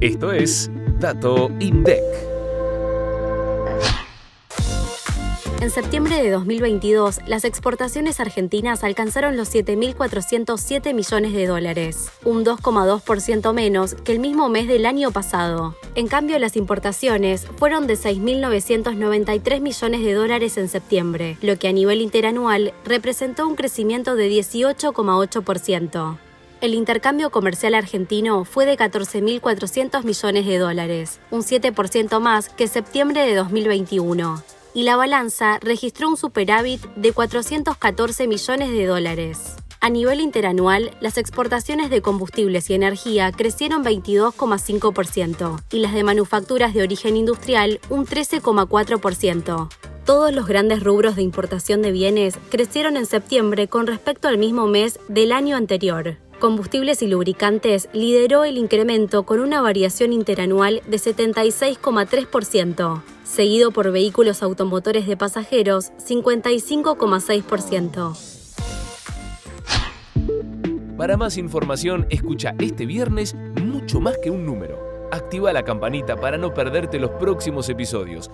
Esto es Dato INDEC. En septiembre de 2022, las exportaciones argentinas alcanzaron los 7.407 millones de dólares, un 2,2% menos que el mismo mes del año pasado. En cambio, las importaciones fueron de 6.993 millones de dólares en septiembre, lo que a nivel interanual representó un crecimiento de 18,8%. El intercambio comercial argentino fue de 14.400 millones de dólares, un 7% más que septiembre de 2021 y la balanza registró un superávit de 414 millones de dólares. A nivel interanual, las exportaciones de combustibles y energía crecieron 22,5% y las de manufacturas de origen industrial un 13,4%. Todos los grandes rubros de importación de bienes crecieron en septiembre con respecto al mismo mes del año anterior. Combustibles y lubricantes lideró el incremento con una variación interanual de 76,3%, seguido por vehículos automotores de pasajeros 55,6%. Para más información, escucha este viernes mucho más que un número. Activa la campanita para no perderte los próximos episodios